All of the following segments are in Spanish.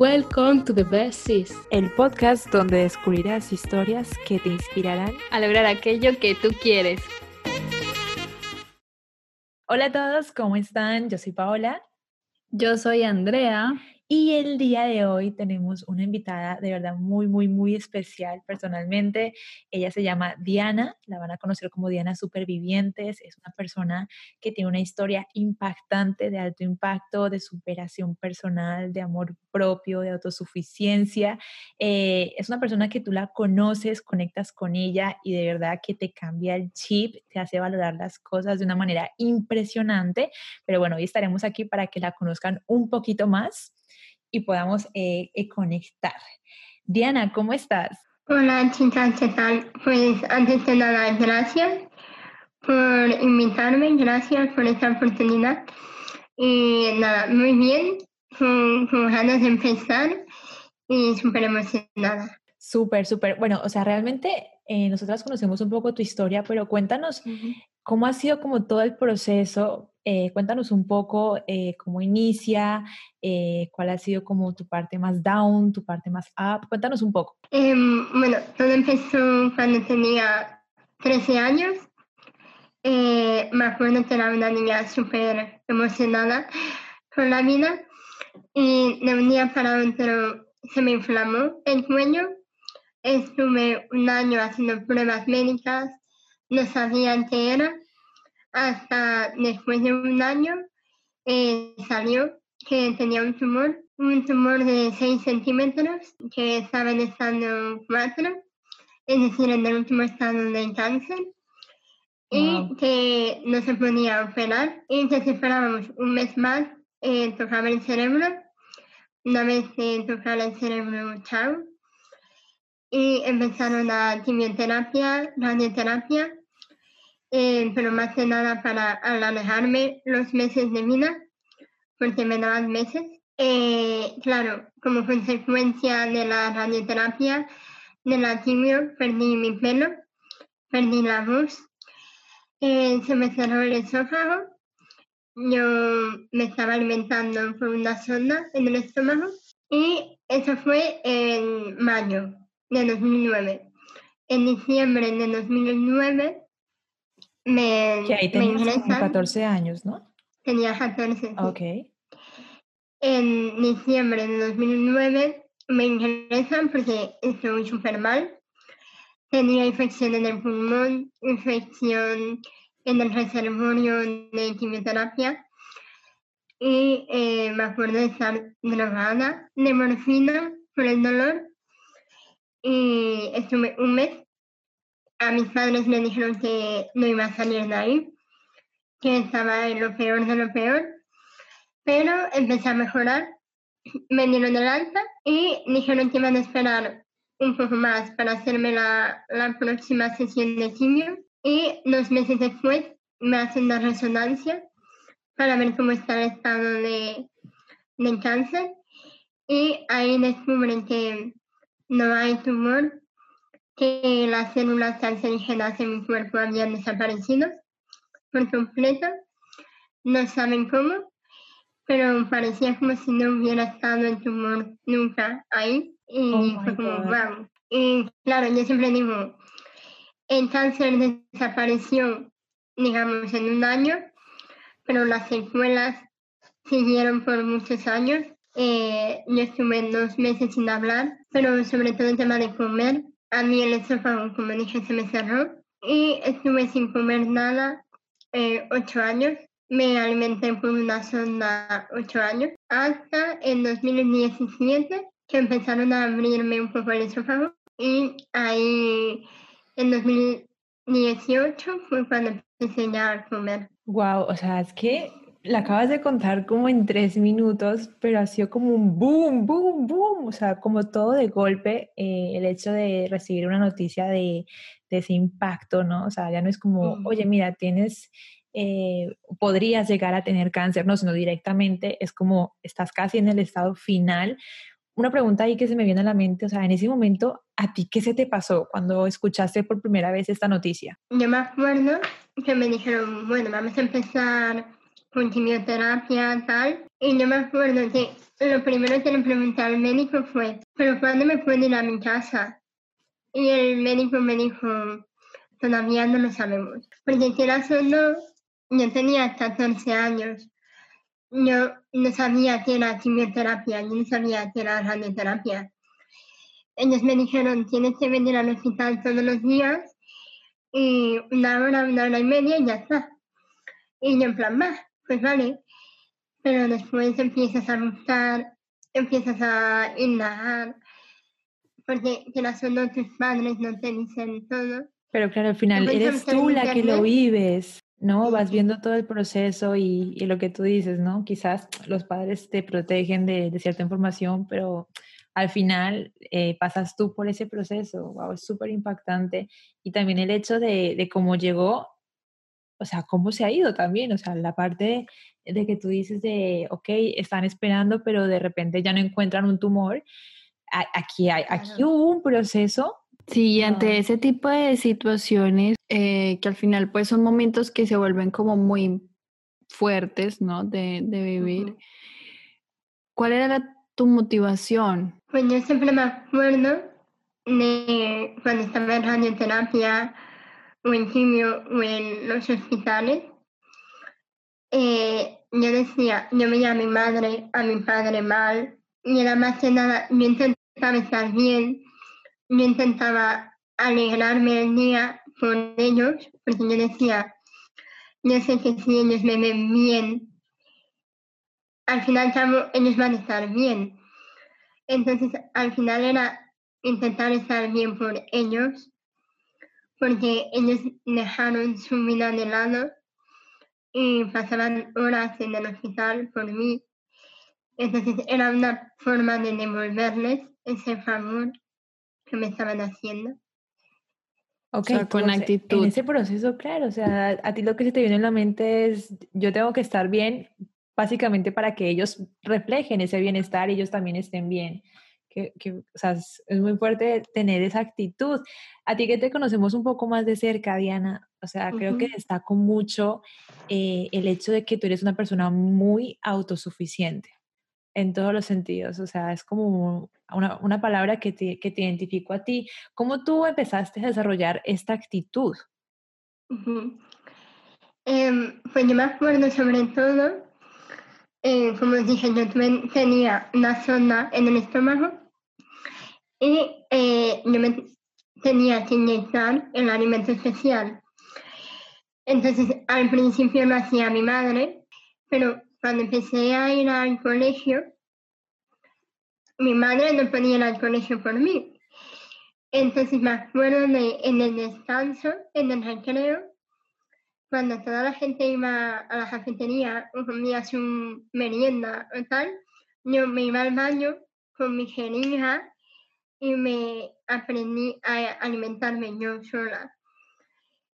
Welcome to the Best Sis, el podcast donde descubrirás historias que te inspirarán a lograr aquello que tú quieres. Hola a todos, ¿cómo están? Yo soy Paola. Yo soy Andrea. Y el día de hoy tenemos una invitada de verdad muy, muy, muy especial personalmente. Ella se llama Diana, la van a conocer como Diana Supervivientes. Es una persona que tiene una historia impactante, de alto impacto, de superación personal, de amor propio, de autosuficiencia. Eh, es una persona que tú la conoces, conectas con ella y de verdad que te cambia el chip, te hace valorar las cosas de una manera impresionante. Pero bueno, hoy estaremos aquí para que la conozcan un poquito más y podamos eh, eh, conectar. Diana, ¿cómo estás? Hola chicas, ¿qué tal? Pues antes de nada, gracias por invitarme, gracias por esta oportunidad. Y nada, muy bien, con, ganas de empezar y súper emocionada. Súper, súper. Bueno, o sea, realmente eh, nosotras conocemos un poco tu historia, pero cuéntanos cómo ha sido como todo el proceso eh, cuéntanos un poco eh, cómo inicia, eh, cuál ha sido como tu parte más down, tu parte más up. Cuéntanos un poco. Em, bueno, todo empezó cuando tenía 13 años. me acuerdo que era una niña súper emocionada por la vida y de un día para otro se me inflamó el cuello. Estuve un año haciendo pruebas médicas, no sabía qué era hasta después de un año eh, salió que tenía un tumor, un tumor de 6 centímetros que estaba en estado 4, es decir, en el último estado de cáncer, y que no se podía operar, y que si esperábamos un mes más, eh, tocaba el cerebro, una vez que tocaba el cerebro, chao, y empezaron la quimioterapia, radioterapia, eh, pero más que nada para alejarme los meses de vida, porque me daban meses. Eh, claro, como consecuencia de la radioterapia, de la quimio, perdí mi pelo, perdí la voz, eh, se me cerró el esófago, yo me estaba alimentando por una sonda en el estómago y eso fue en mayo de 2009. En diciembre de 2009 me, que ahí tenías 14 años, ¿no? Tenía 14. Ok. En diciembre de 2009 me ingresan porque estoy súper mal. Tenía infección en el pulmón, infección en el reservorio de quimioterapia y eh, me acuerdo de estar drogada de morfina por el dolor y estuve un mes. A mis padres me dijeron que no iba a salir de ahí, que estaba en lo peor de lo peor, pero empecé a mejorar, me dieron el alta y dijeron que iban a esperar un poco más para hacerme la, la próxima sesión de quimio. Y dos meses después me hacen la resonancia para ver cómo está el estado de, de cáncer. Y ahí descubren que no hay tumor que las células cancerígenas en mi cuerpo habían desaparecido por completo. No saben cómo, pero parecía como si no hubiera estado el tumor nunca ahí. Y oh fue como, wow. Y claro, yo siempre digo, el cáncer desapareció, digamos, en un año, pero las secuelas siguieron por muchos años. Eh, yo estuve dos meses sin hablar, pero sobre todo el tema de comer a mí el esófago, como dije, se me cerró y estuve sin comer nada eh, ocho años. Me alimenté por una sonda ocho años hasta en 2017 que empezaron a abrirme un poco el esófago y ahí en 2018 fue cuando empecé ya a comer. Wow, o sea, es que la acabas de contar como en tres minutos, pero ha sido como un boom, boom, boom, o sea, como todo de golpe, eh, el hecho de recibir una noticia de, ese impacto, ¿no? O sea, ya no es como, oye, mira, tienes, eh, podrías llegar a tener cáncer, no, sino directamente es como, estás casi en el estado final. Una pregunta ahí que se me viene a la mente, o sea, en ese momento, ¿a ti qué se te pasó cuando escuchaste por primera vez esta noticia? Yo me acuerdo que me dijeron, bueno, vamos a empezar con quimioterapia, tal, Y yo me acuerdo que lo primero que le pregunté al médico fue, ¿pero cuándo me puedo ir a mi casa? Y el médico me dijo, todavía no lo sabemos. Porque quieras o no, yo tenía 14 años. Yo no sabía que era quimioterapia, yo no sabía que era radioterapia. Ellos me dijeron, tienes que venir al hospital todos los días y una hora, una hora y media y ya está. Y yo en plan, va, pues vale. Pero después empiezas a buscar, empiezas a indagar, porque que las son tus padres no te dicen todo. Pero claro, al final eres tú la que lo vives, ¿no? Vas viendo todo el proceso y, y, lo que tú dices, ¿no? Quizás los padres te protegen de, de cierta información, pero al final eh, pasas tú por ese proceso, wow, es súper impactante. Y también el hecho de, de, cómo llegó, o sea, cómo se ha ido también, o sea, la parte de que tú dices de, ok, están esperando, pero de repente ya no encuentran un tumor. Aquí, hay, aquí hubo un proceso. Sí, ante ese tipo de situaciones, eh, que al final pues son momentos que se vuelven como muy fuertes, ¿no? De, de vivir. Uh -huh. ¿Cuál era la, tu motivación? Pues yo siempre me acuerdo de cuando estaba en radioterapia o en quimio o en los hospitales. Eh, yo decía, yo veía a mi madre, a mi padre mal, y era más que nada, yo intentaba estar bien, yo intentaba alegrarme el día por ellos, porque yo decía, yo sé que si ellos me ven bien, al final ellos van a estar bien. Entonces, al final era intentar estar bien por ellos, porque ellos dejaron su vida de lado y pasaban horas en el hospital por mí. Entonces, era una forma de devolverles ese favor que me estaban haciendo. Ok, o sea, con actitud. En ese proceso, claro, o sea, a ti lo que se te viene en la mente es, yo tengo que estar bien básicamente para que ellos reflejen ese bienestar y ellos también estén bien. Que, que, o sea, es, es, muy fuerte tener esa actitud. A ti que te conocemos un poco más de cerca, Diana, o sea, uh -huh. creo que destaco mucho eh, el hecho de que tú eres una persona muy autosuficiente en todos los sentidos. O sea, es como una, una palabra que te, que te identificó a ti. ¿Cómo tú empezaste a desarrollar esta actitud? Uh -huh. eh, pues yo me acuerdo sobre todo eh, como dije, yo tenía una zona en el estómago y eh, yo me tenía que inyectar el alimento especial. Entonces, al principio lo hacía mi madre, pero cuando empecé a ir al colegio, mi madre no podía ir al colegio por mí. Entonces me acuerdo de en el descanso, en el recreo, cuando toda la gente iba a la cafetería o comía su merienda o tal, yo me iba al baño con mi jeringa y me aprendí a alimentarme yo sola.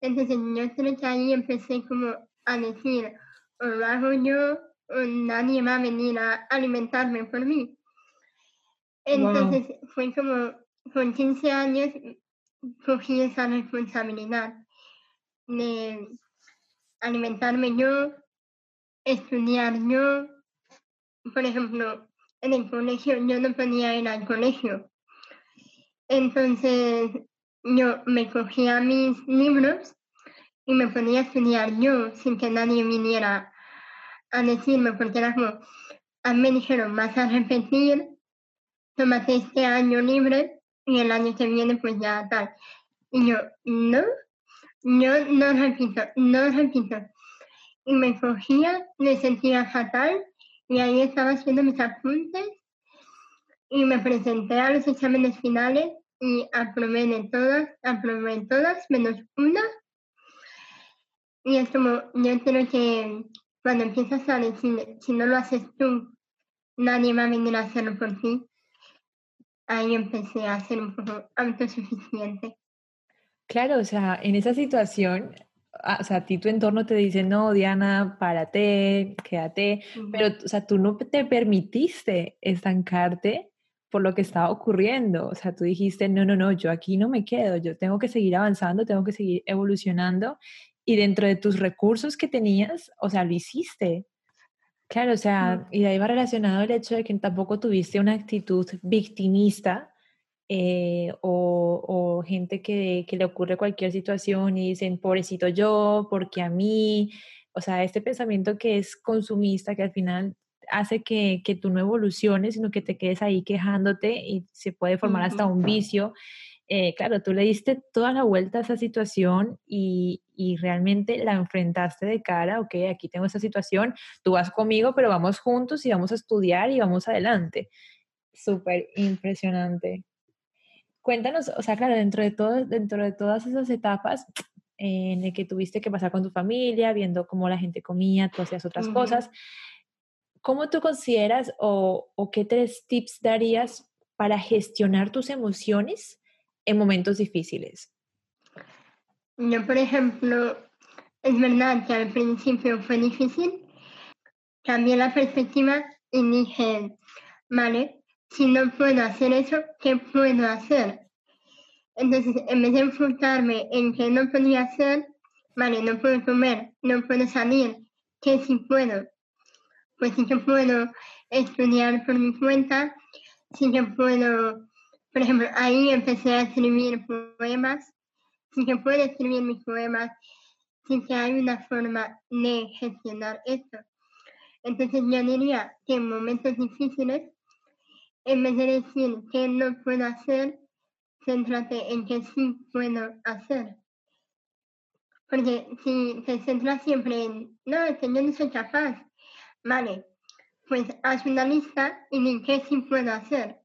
Entonces yo creo que ahí empecé como a decir, o lo hago yo o nadie va a venir a alimentarme por mí. Entonces wow. fue como con 15 años cogí esa responsabilidad de alimentarme yo, estudiar yo. Por ejemplo, en el colegio yo no podía ir al colegio. Entonces yo me cogía mis libros y me ponía a estudiar yo sin que nadie viniera a decirme, porque era como, a mí me dijeron, vas a repetir, tómate este año libre y el año que viene pues ya tal. Y yo, no, yo no repito, no repito. Y me cogía, me sentía fatal y ahí estaba haciendo mis apuntes y me presenté a los exámenes finales y aprobé de todas, aprobé todas menos una. Y es como, yo creo que cuando empiezas a decir, si no lo haces tú, nadie va a venir a hacerlo por ti. Ahí empecé a ser un poco autosuficiente. Claro, o sea, en esa situación, o sea, a ti tu entorno te dice, no, Diana, párate, quédate, uh -huh. pero, o sea, tú no te permitiste estancarte por lo que estaba ocurriendo, o sea, tú dijiste, no, no, no, yo aquí no me quedo, yo tengo que seguir avanzando, tengo que seguir evolucionando, y dentro de tus recursos que tenías, o sea, lo hiciste. Claro, o sea, y de ahí va relacionado el hecho de que tampoco tuviste una actitud victimista eh, o, gente que, que, le ocurre cualquier situación y dicen, pobrecito yo, porque a mí, o sea, este pensamiento que es consumista, que al final hace que, que tú no evoluciones, sino que te quedes ahí quejándote y se puede formar hasta un vicio. Eh, claro, tú le diste toda la vuelta a esa situación y, y, realmente la enfrentaste de cara, ok, aquí tengo esta situación, tú vas conmigo, pero vamos juntos y vamos a estudiar y vamos adelante. Súper impresionante. Cuéntanos, o sea, claro, dentro de, todo, dentro de todas esas etapas en el que tuviste que pasar con tu familia, viendo cómo la gente comía, tú hacías otras cosas, ¿cómo tú consideras o, qué tres tips darías para gestionar tus emociones en momentos difíciles? Yo, por ejemplo, es verdad que al principio fue difícil. Cambié la perspectiva y dije, vale, si no puedo hacer eso, ¿qué puedo hacer? Entonces, en vez de enfocarme en que no podía hacer, vale, no puedo comer, no puedo salir, ¿qué sí puedo? Pues sí que puedo estudiar por mi cuenta, sí que puedo por ejemplo, ahí empecé a escribir poemas. Sí que puedo escribir mis poemas, sí que hay una forma de gestionar esto. Entonces yo diría que en momentos difíciles, en vez de decir que no puedo hacer, céntrate en que sí puedo hacer. Porque si te centras siempre en, no, es que yo no soy capaz, vale, pues haz una lista y di qué sí puedo hacer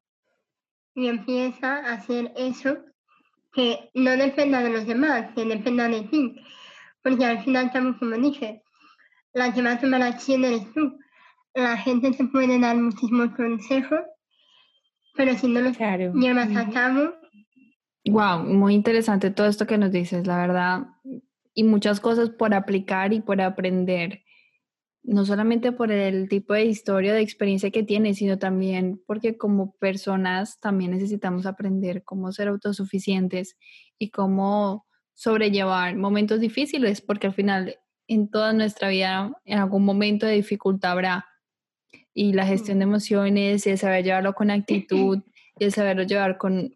y empieza a hacer eso que no dependa de los demás, que dependa de ti. Porque al final, como dije, la que va a tomar acción eres tú. La gente te puede dar muchísimos consejos, pero si no los llevas a cabo. Wow, muy interesante todo esto que nos dices, la verdad. Y muchas cosas por aplicar y por aprender no solamente por el tipo de historia, de experiencia que tiene, sino también porque como personas también necesitamos aprender cómo ser autosuficientes y cómo sobrellevar momentos difíciles, porque al final en toda nuestra vida en algún momento de dificultad habrá. Y la gestión de emociones y el saber llevarlo con actitud y el saberlo llevar con,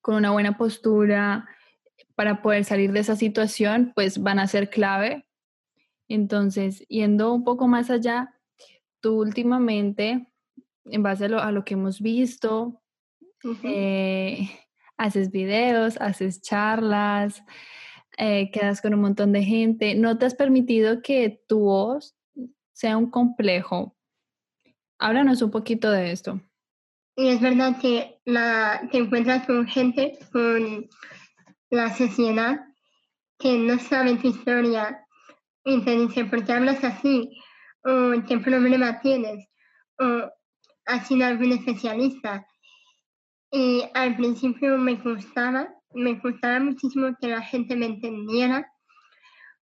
con una buena postura para poder salir de esa situación, pues van a ser clave entonces, yendo un poco más allá, tú últimamente, en base a lo, que hemos visto, eh, haces videos, haces charlas, eh, quedas con un montón de gente. ¿No te has permitido que tu voz sea un complejo? Háblanos un poquito de esto. Y es verdad que la, te encuentras con gente, con la sociedad, que no sabe tu historia y te dice, ¿por qué hablas así? ¿O qué problema tienes? ¿O has sido algún especialista? Y al principio me gustaba, me gustaba muchísimo que la gente me entendiera,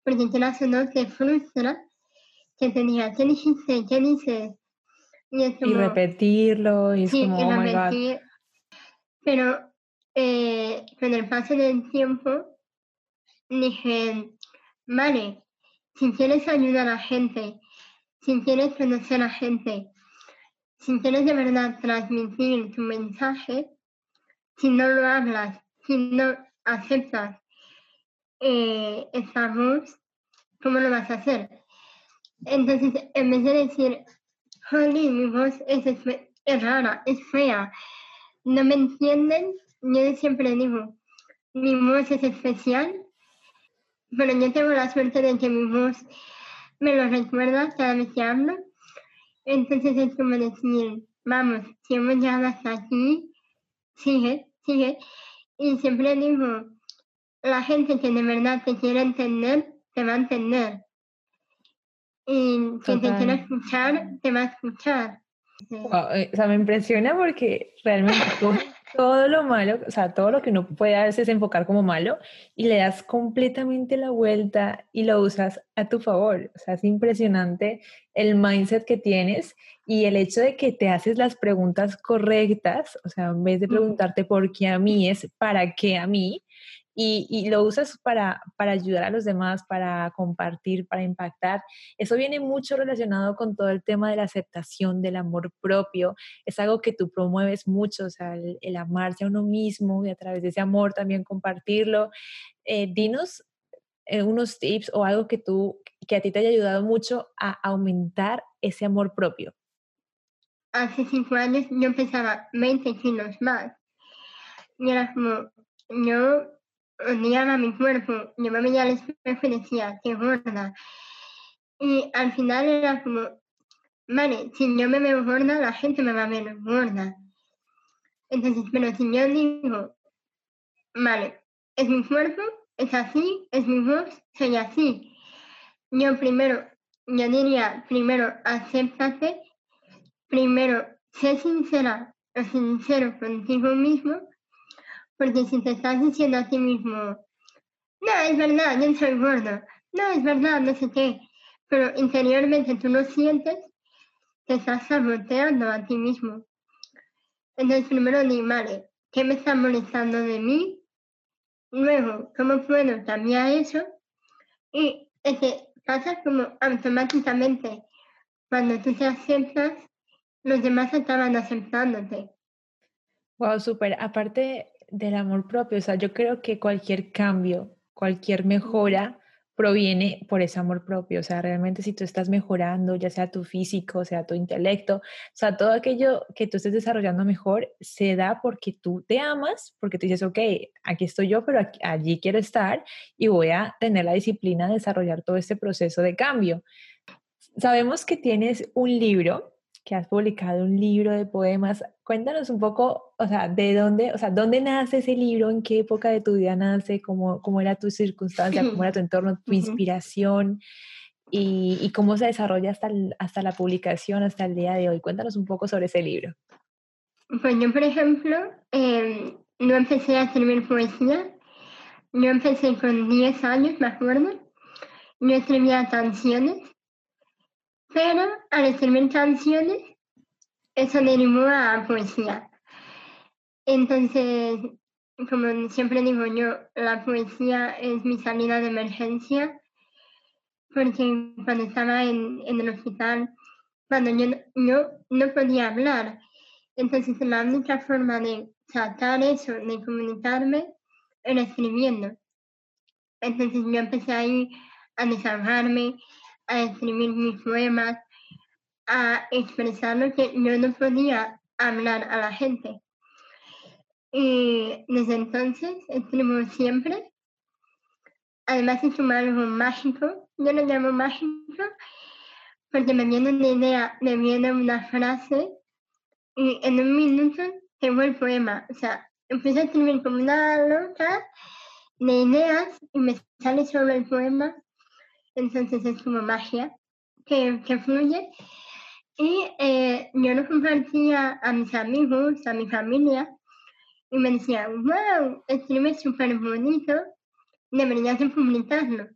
porque quieras o no te frustra que te diga, ¿qué dijiste? ¿Qué dices? Y, repetirlo, y es como, oh repetir. Pero eh, con el paso del tiempo dije, vale, si quieres ayudar a la gente, si quieres conocer a la gente, si quieres de verdad transmitir tu mensaje, si no lo hablas, si no aceptas eh, esta voz, ¿cómo lo vas a hacer? Entonces, en vez de decir, Holly, mi voz es, es rara, es fea, no me entienden, yo siempre digo, mi voz es especial pero yo tengo la suerte de que mi voz me lo recuerda cada vez que hablo. Entonces es como decir, vamos, si hemos llegado hasta aquí, sigue, sigue. Y siempre digo, la gente que de verdad te quiere entender, te va a entender. Y quien te quiere escuchar, te va a escuchar. Eh, o sea, me impresiona porque realmente todo lo malo, o sea, todo lo que uno puede a veces enfocar como malo y le das completamente la vuelta y lo usas a tu favor. O sea, es impresionante el mindset que tienes y el hecho de que te haces las preguntas correctas, o sea, en vez de preguntarte por qué a mí es para qué a mí. Y, lo usas para, para ayudar a los demás, para compartir, para impactar. Eso viene mucho relacionado con todo el tema de la aceptación, del amor propio. Es algo que tú promueves mucho, o sea, el, amarse a uno mismo y a través de ese amor también compartirlo. Eh, dinos eh, unos tips o algo que tú, que a ti te haya ayudado mucho a aumentar ese amor propio. Hace cinco años yo pesaba 20 kilos más. Y era como, yo odiaba mi cuerpo, veía al espejo y decía, qué gorda. Y al final era como, vale, si yo me veo gorda, la gente me va a ver gorda. Entonces, pero si yo digo, vale, es mi cuerpo, es así, es mi voz, soy así. Yo primero, yo diría, primero, acéptate, primero, sé sincera o sincero contigo mismo, porque si te estás diciendo a ti mismo, no, es verdad, yo soy gordo, no, es verdad, no sé qué, pero interiormente tú lo sientes, te estás saboteando a ti mismo. Entonces primero di, vale, ¿qué me está molestando de mí? Luego, ¿cómo puedo cambiar eso? Y es que pasa como automáticamente. Cuando tú te aceptas, los demás acaban aceptándote. Wow, súper. Aparte del amor propio, o sea, yo creo que cualquier cambio, cualquier mejora proviene por ese amor propio. O sea, realmente si tú estás mejorando, ya sea tu físico, sea tu intelecto, o sea, todo aquello que tú estés desarrollando mejor se da porque tú te amas, porque tú dices, ok, aquí estoy yo, pero allí quiero estar y voy a tener la disciplina de desarrollar todo este proceso de cambio. Sabemos que tienes un libro que has publicado un libro de poemas. Cuéntanos un poco, o sea, de dónde, o sea, dónde nace ese libro, en qué época de tu vida nace, cómo, cómo era tu circunstancia, cómo era tu entorno, tu inspiración y, cómo se desarrolla hasta, hasta la publicación, hasta el día de hoy. Cuéntanos un poco sobre ese libro. Pues yo, por ejemplo, em, no empecé a escribir poesía. Yo empecé con 10 años, me acuerdo. Yo escribía canciones pero al escribir canciones, eso derivó a poesía. Entonces, como siempre digo yo, la poesía es mi salida de emergencia, porque cuando estaba en, el hospital, cuando yo, no podía hablar, entonces la única forma de sacar eso, de comunicarme, era escribiendo. Entonces yo empecé ahí a desahogarme, a escribir mis poemas, a expresar lo que yo no podía hablar a la gente. Y desde entonces escribo siempre. Además es algo mágico, yo lo llamo mágico, porque me viene una idea, me viene una frase y en un minuto tengo el poema. O sea, empiezo a escribir como una loca de ideas y me sale sobre el poema entonces es como magia que, que fluye. Y eh, yo lo compartía a mis amigos, a mi familia, y me decían, wow, escribe súper bonito, deberías de publicarlo.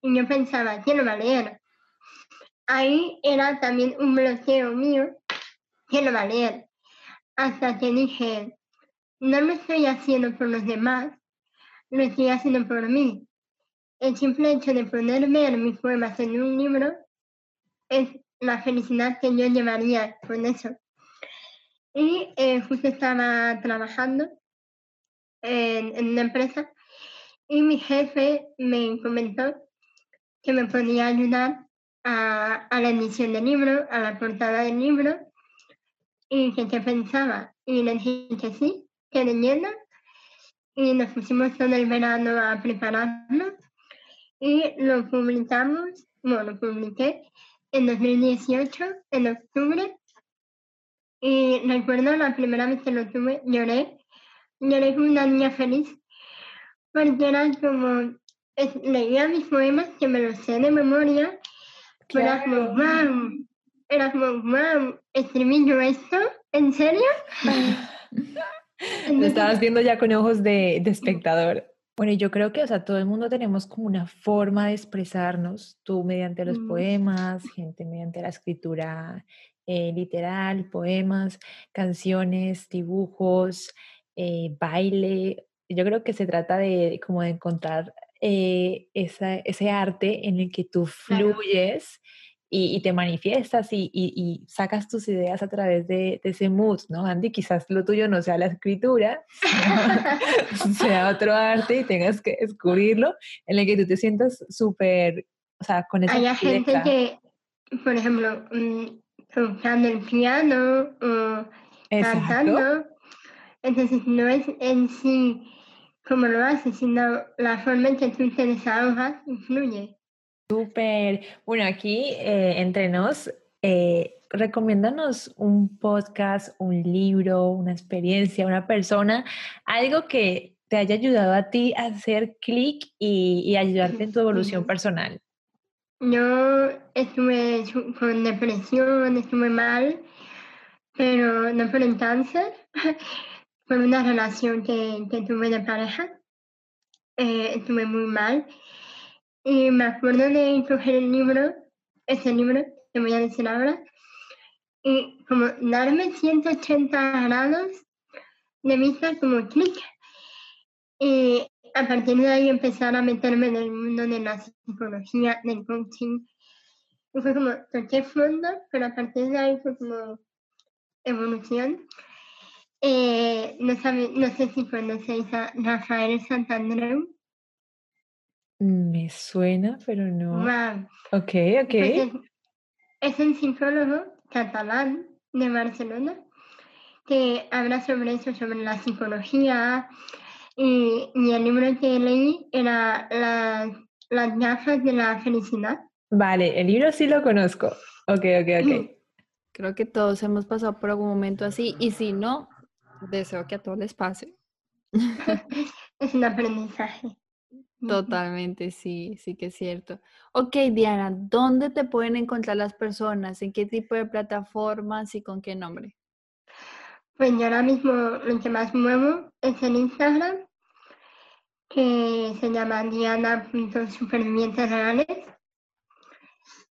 Y yo pensaba, ¿quién lo va a leer? Ahí era también un bloqueo mío, ¿quién lo va a leer? Hasta que dije, no lo estoy haciendo por los demás, lo estoy haciendo por mí. El simple hecho de poder ver mis poemas en un libro es la felicidad que yo llevaría con eso. Y eh, justo estaba trabajando en, una empresa y mi jefe me comentó que me podía ayudar a, la edición del libro, a la portada del libro, y que qué pensaba. Y le dije que sí, que leyenda. Y nos pusimos todo el verano a prepararnos y lo publicamos, bueno, lo publiqué en 2018, en octubre. Y recuerdo la primera vez que lo tuve, lloré. Lloré como una niña feliz, porque era como, leía mis poemas, que me los sé de memoria, pero era como, wow, era como, wow, ¿escribí yo esto? ¿En serio? Lo estabas viendo ya con ojos de, de espectador. Bueno, yo creo que, o sea, todo el mundo tenemos como una forma de expresarnos, tú mediante los mm. poemas, gente mediante la escritura eh, literal, poemas, canciones, dibujos, eh, baile, yo creo que se trata de como de encontrar eh, ese arte en el que tú fluyes y, te manifiestas y, sacas tus ideas a través de, ese mood, ¿no, Andy? Quizás lo tuyo no sea la escritura, sea otro arte y tengas que descubrirlo, en el que tú te sientas súper, o sea, con esa Hay gente que, por ejemplo, mm, tocando el piano o cantando, entonces no es en sí como lo haces, sino la forma en que tú te desahogas influye. Súper. Bueno, aquí eh, entre nos, eh, recomiéndanos un podcast, un libro, una experiencia, una persona, algo que te haya ayudado a ti a hacer clic y, ayudarte en tu evolución personal. Yo estuve con depresión, estuve mal, pero no por el cáncer, por una relación que, que tuve de pareja. Eh, estuve muy mal y me acuerdo de coger el libro, ese libro que voy a decir ahora, y como darme 180 grados de vista como clic. Y a partir de ahí empezar a meterme en el mundo de la psicología, del coaching. Y fue como, toqué fondo, pero a partir de ahí fue como evolución. Eh, no, sabe, no sé si conocéis a Rafael Santandreu. Me suena, pero no. Ok, ok. Pues es, un psicólogo catalán de Barcelona que habla sobre eso, sobre la psicología. Y, el libro que leí era Las gafas de la felicidad. Vale, el libro sí lo conozco. Ok, ok, ok. Creo que todos hemos pasado por algún momento así y si no, deseo que a todos les pase. es un aprendizaje. Totalmente, sí, sí que es cierto. Ok, Diana, ¿dónde te pueden encontrar las personas? ¿En qué tipo de plataformas y con qué nombre? Pues yo ahora mismo lo que más muevo es en Instagram, que se llama diana.supervivientes reales.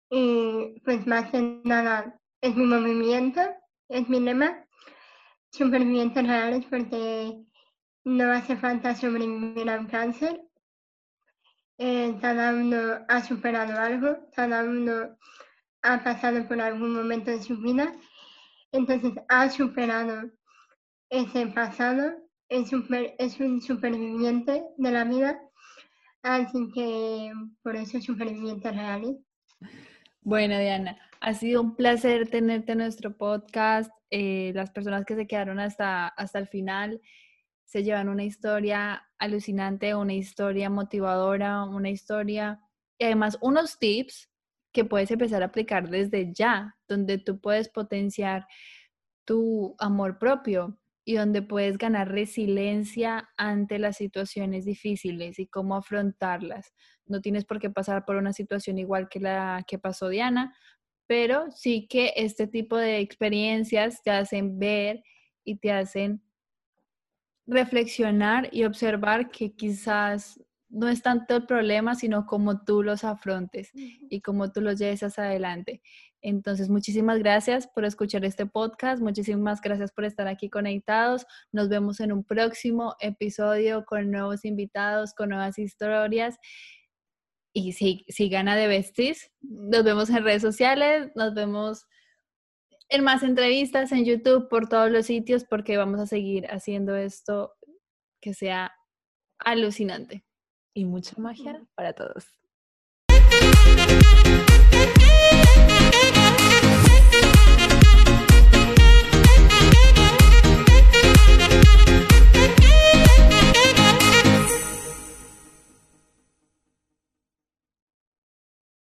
Y pues más que nada es mi movimiento, es mi lema, supervivientes reales, porque no hace falta sobrevivir a un cáncer, eh, cada uno ha superado algo, cada uno ha pasado por algún momento de su vida, entonces ha superado ese pasado, es, un superviviente de la vida, así que por eso superviviente real. Bueno, Diana, ha sido un placer tenerte en nuestro podcast. Eh, las personas que se quedaron hasta, hasta el final se llevan una historia alucinante, una historia motivadora, una historia y además unos tips que puedes empezar a aplicar desde ya, donde tú puedes potenciar tu amor propio y donde puedes ganar resiliencia ante las situaciones difíciles y cómo afrontarlas. No tienes por qué pasar por una situación igual que la que pasó Diana, pero sí que este tipo de experiencias te hacen ver y te hacen reflexionar y observar que quizás no es tanto el problema, sino cómo tú los afrontes y cómo tú los lleves hacia adelante. Entonces, muchísimas gracias por escuchar este podcast, muchísimas gracias por estar aquí conectados. Nos vemos en un próximo episodio con nuevos invitados, con nuevas historias. Y si, si gana de Besties, nos vemos en redes sociales, nos vemos en más entrevistas en YouTube, por todos los sitios, porque vamos a seguir haciendo esto que sea alucinante. Y mucha magia para todos.